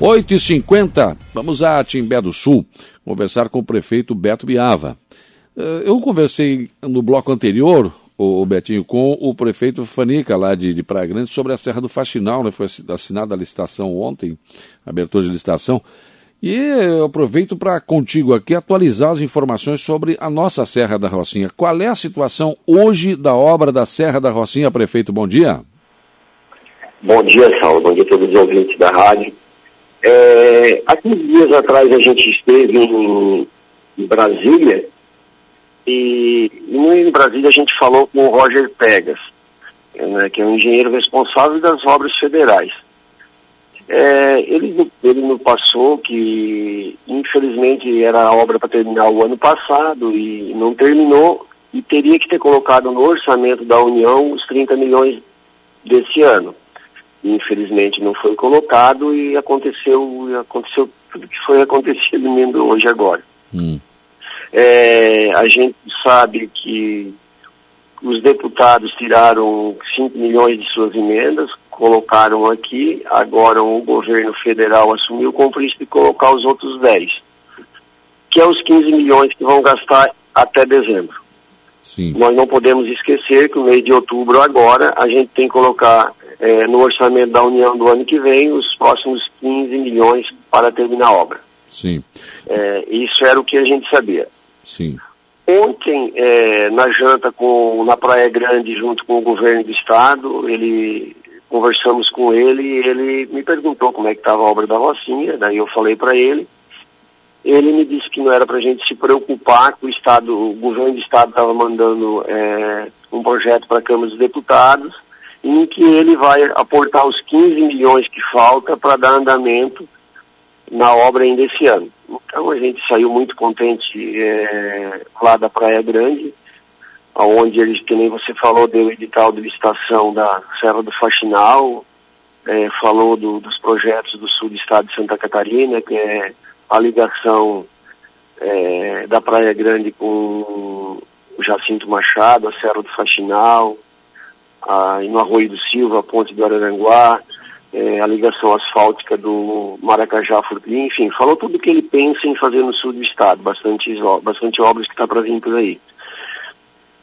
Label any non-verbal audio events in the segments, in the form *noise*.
8h50, vamos a Timbé do Sul conversar com o prefeito Beto Biava. Eh, eu conversei no bloco anterior, o Betinho, com o prefeito Fanica, lá de, de Praia Grande, sobre a Serra do Faxinal, né? Foi assinada a licitação ontem, abertura de licitação. E eu aproveito para contigo aqui atualizar as informações sobre a nossa Serra da Rocinha. Qual é a situação hoje da obra da Serra da Rocinha, prefeito? Bom dia. Bom dia, Saulo. Bom dia a todos os ouvintes da rádio. É, há 15 dias atrás a gente esteve em, em Brasília e, em Brasília a gente falou com o Roger Pegas, né, que é o engenheiro responsável das obras federais. É, ele, ele nos passou que infelizmente era a obra para terminar o ano passado e não terminou e teria que ter colocado no orçamento da União os 30 milhões desse ano infelizmente não foi colocado e aconteceu, aconteceu tudo que foi *laughs* acontecido mesmo hoje agora. Hum. É, a gente sabe que os deputados tiraram 5 milhões de suas emendas, colocaram aqui, agora o governo federal assumiu o compromisso de colocar os outros 10, que é os 15 milhões que vão gastar até dezembro. Sim. Nós não podemos esquecer que no mês de outubro agora a gente tem que colocar é, no orçamento da União do ano que vem os próximos 15 milhões para terminar a obra. Sim. É, isso era o que a gente sabia. Sim. Ontem, é, na janta com, na Praia Grande, junto com o governo do estado, ele conversamos com ele e ele me perguntou como é que estava a obra da Rocinha, daí eu falei para ele. Ele me disse que não era para a gente se preocupar, que o Estado, o governo do Estado estava mandando é, um projeto para a Câmara dos Deputados em que ele vai aportar os 15 milhões que falta para dar andamento na obra ainda esse ano. Então a gente saiu muito contente é, lá da Praia Grande, onde eles, que nem você falou, deu edital de licitação da Serra do Faxinal, é, falou do, dos projetos do sul do estado de Santa Catarina, que é a ligação é, da Praia Grande com o Jacinto Machado, a Serra do Faxinal, a, no Arroio do Silva, a ponte do Araranguá, é, a ligação asfáltica do Maracajá Furtlim, enfim, falou tudo o que ele pensa em fazer no sul do estado, bastante, bastante obras que está para vir por aí.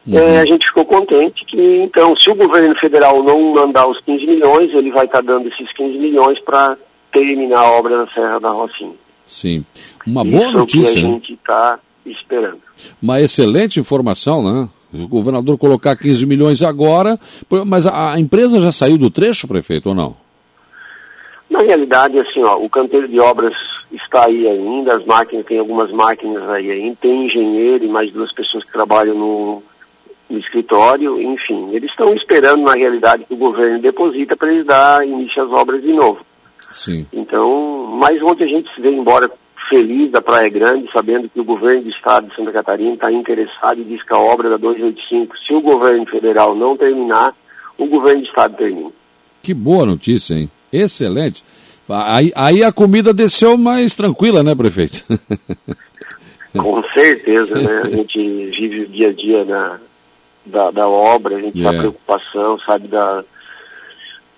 Uhum. É, a gente ficou contente que, então, se o governo federal não mandar os 15 milhões, ele vai estar tá dando esses 15 milhões para terminar a obra na Serra da Rocinha. Sim. Uma boa Isso notícia. É o que a né? gente está esperando. Uma excelente informação, né? O governador colocar 15 milhões agora, mas a, empresa já saiu do trecho, prefeito, ou não? Na realidade, assim, ó, o canteiro de obras está aí ainda, as máquinas, tem algumas máquinas aí ainda, tem engenheiro e mais duas pessoas que trabalham no, no escritório, enfim, eles estão esperando, na realidade, que o governo deposita para eles dar início às obras de novo. Sim. Então, mas ontem a gente se veio embora feliz da Praia Grande, sabendo que o governo do estado de Santa Catarina está interessado e diz que a obra da 285, se o governo federal não terminar, o governo do estado termina. Que boa notícia, hein? Excelente. Aí, aí a comida desceu mais tranquila, né, prefeito? *laughs* Com certeza, né? A gente vive o dia a dia da, da, da obra, a gente yeah. sabe a preocupação, sabe da,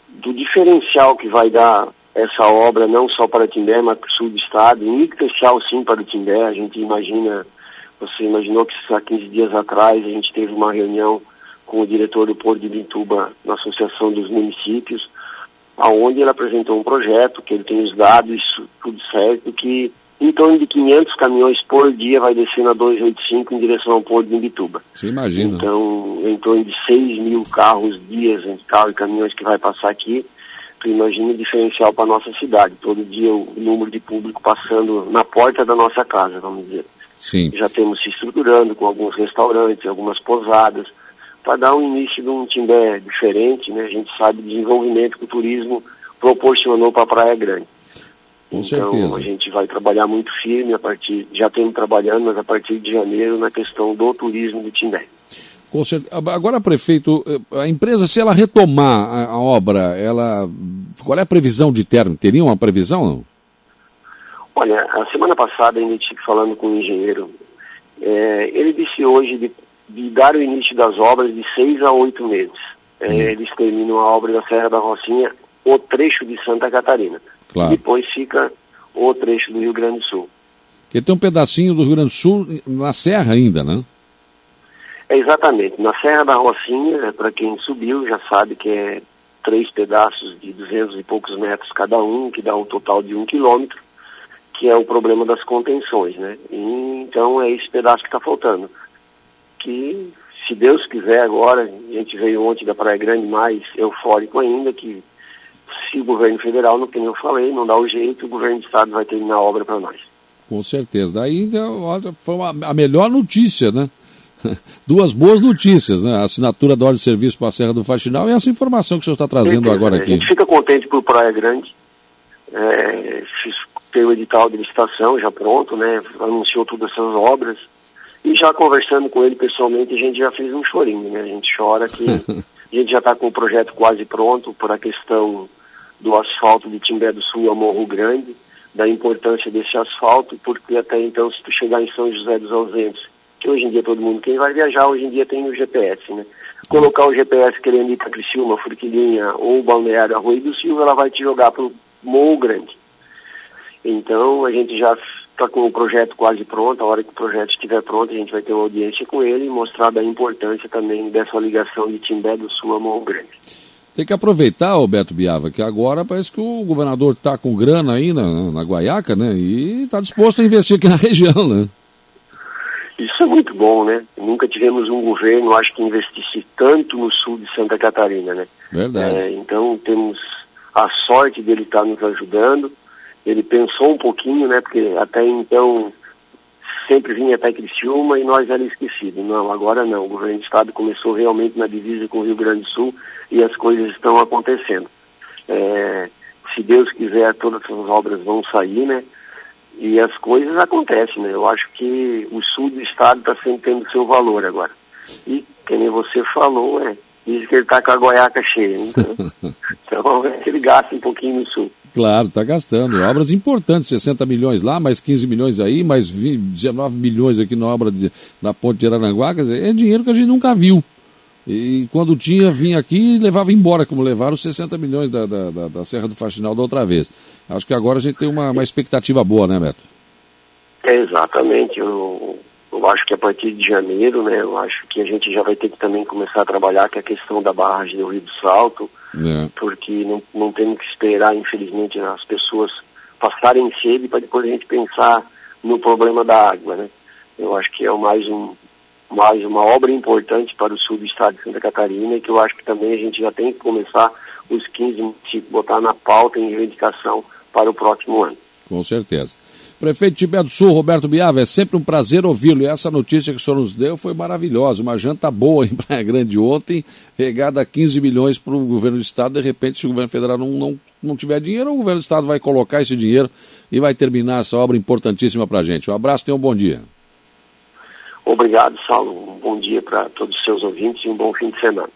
do diferencial que vai dar essa obra não só para Timbé, mas para o sul do estado, em especial sim para o Timbé. A gente imagina, você imaginou que há 15 dias atrás a gente teve uma reunião com o diretor do Porto de Bituba na Associação dos Municípios, aonde ele apresentou um projeto, que ele tem os dados, tudo certo, que em torno de 500 caminhões por dia vai descer na 285 em direção ao Porto de Bituba. Você imagina. Então, em torno de 6 mil carros dias, entre carro e caminhões que vai passar aqui, tu imagina o diferencial para nossa cidade. Todo dia o número de público passando na porta da nossa casa, vamos dizer. Sim. Já temos se estruturando com alguns restaurantes, algumas pousadas, para dar um início de um Timbé diferente, né? A gente sabe o desenvolvimento que o turismo proporcionou para a Praia Grande. Com então, certeza. a gente vai trabalhar muito firme a partir, já temos trabalhando, mas a partir de janeiro na questão do turismo do Timbé. Agora, prefeito, eh, a empresa, se ela retomar a, obra, ela, qual é a previsão de término? Teria uma previsão não? Olha, a semana passada ainda estive falando com um engenheiro. É, ele disse hoje de, de, dar o início das obras de seis a oito meses. É, hum. Eles terminam a obra da Serra da Rocinha, o trecho de Santa Catarina. Claro. Depois fica o trecho do Rio Grande do Sul. Porque tem um pedacinho do Rio Grande do Sul na Serra ainda, né? É exatamente. Na Serra da Rocinha, para quem subiu, já sabe que é três pedaços de duzentos e poucos metros cada um, que dá um total de um quilômetro, que é o problema das contenções, né? Então é esse pedaço que está faltando. Que, se Deus quiser agora, a gente veio ontem da Praia Grande mais eufórico ainda, que se o governo federal, no que eu falei, não dá o jeito, o governo do estado vai terminar a obra para nós. Com certeza. Daí foi a melhor notícia, né? *laughs* Duas boas notícias, né? A assinatura da ordem de serviço para a Serra do Faxinal e essa informação que o senhor está trazendo agora aqui. A gente fica contente por Praia Grande. É, tem o edital de licitação já pronto, né? Anunciou todas essas obras. E já conversando com ele pessoalmente, a gente já fez um chorinho, né? A gente chora que *laughs* a gente já está com o projeto quase pronto por a questão do asfalto de Timbé do Sul ao Morro Grande, da importância desse asfalto, porque até então, se tu chegar em São José dos Ausentes, que hoje em dia todo mundo, quem vai viajar hoje em dia tem o GPS, né? Colocar o GPS querendo ir para Criciúma, Furquilinha ou Balneário Arroio do Silva, ela vai te jogar para o Morro Grande. Então, a gente já está com o projeto quase pronto, a hora que o projeto estiver pronto, a gente vai ter uma audiência com ele e mostrar da importância também dessa ligação de Timbé do Sul a Morro Grande. Tem que aproveitar, Alberto Biava, que agora parece que o governador está com grana aí na, na Guaiaca, né? E está disposto a investir aqui na *laughs* região, né? Isso é muito bom, né? Nunca tivemos um governo, acho que investisse tanto no sul de Santa Catarina, né? Verdade. É, então temos a sorte dele estar nos ajudando. Ele pensou um pouquinho, né? Porque até então sempre vinha até Criciúma e nós era esquecido. Não, agora não. O governo do estado começou realmente na divisa com o Rio Grande do Sul e as coisas estão acontecendo. É, se Deus quiser, todas essas obras vão sair, né? E as coisas acontecem, né? Eu acho que o sul do estado está sempre tendo seu valor agora. E, que nem você falou, é, diz que ele está com a goiaca cheia. *laughs* Então, *laughs* então ele gasta um pouquinho no sul. Claro, está gastando. Obras importantes, 60 milhões lá, mais 15 milhões aí, mais 20, 19 milhões aqui na obra de, da ponte de Araranguá. Quer dizer, é dinheiro que a gente nunca viu. E quando tinha, vinha aqui e levava embora, como levaram os 60 milhões da, da, da, da Serra do Faxinal da outra vez. Acho que agora a gente tem uma, uma expectativa boa, né, Beto? É, exatamente. Eu, eu acho que a partir de janeiro, né, eu acho que a gente já vai ter que também começar a trabalhar com a questão da barragem do Rio do Salto, é. porque não, não temos que esperar, infelizmente, as pessoas passarem sede para depois a gente pensar no problema da água, né? Eu acho que é mais um mais uma obra importante para o sul do estado de Santa Catarina que eu acho que também a gente já tem que começar os 15 municípios botar na pauta em reivindicação para o próximo ano. Com certeza. Prefeito Tibé do Sul, Roberto Biava, é sempre um prazer ouvi-lo. E essa notícia que o senhor nos deu foi maravilhosa. Uma janta boa em *laughs* Praia Grande ontem, regada a 15 milhões para o governo do Estado. De repente, se o governo federal não, não, não tiver dinheiro, o governo do Estado vai colocar esse dinheiro e vai terminar essa obra importantíssima para a gente. Um abraço e um bom dia. Obrigado, Saulo. Um bom dia para todos os seus ouvintes e um bom fim de semana.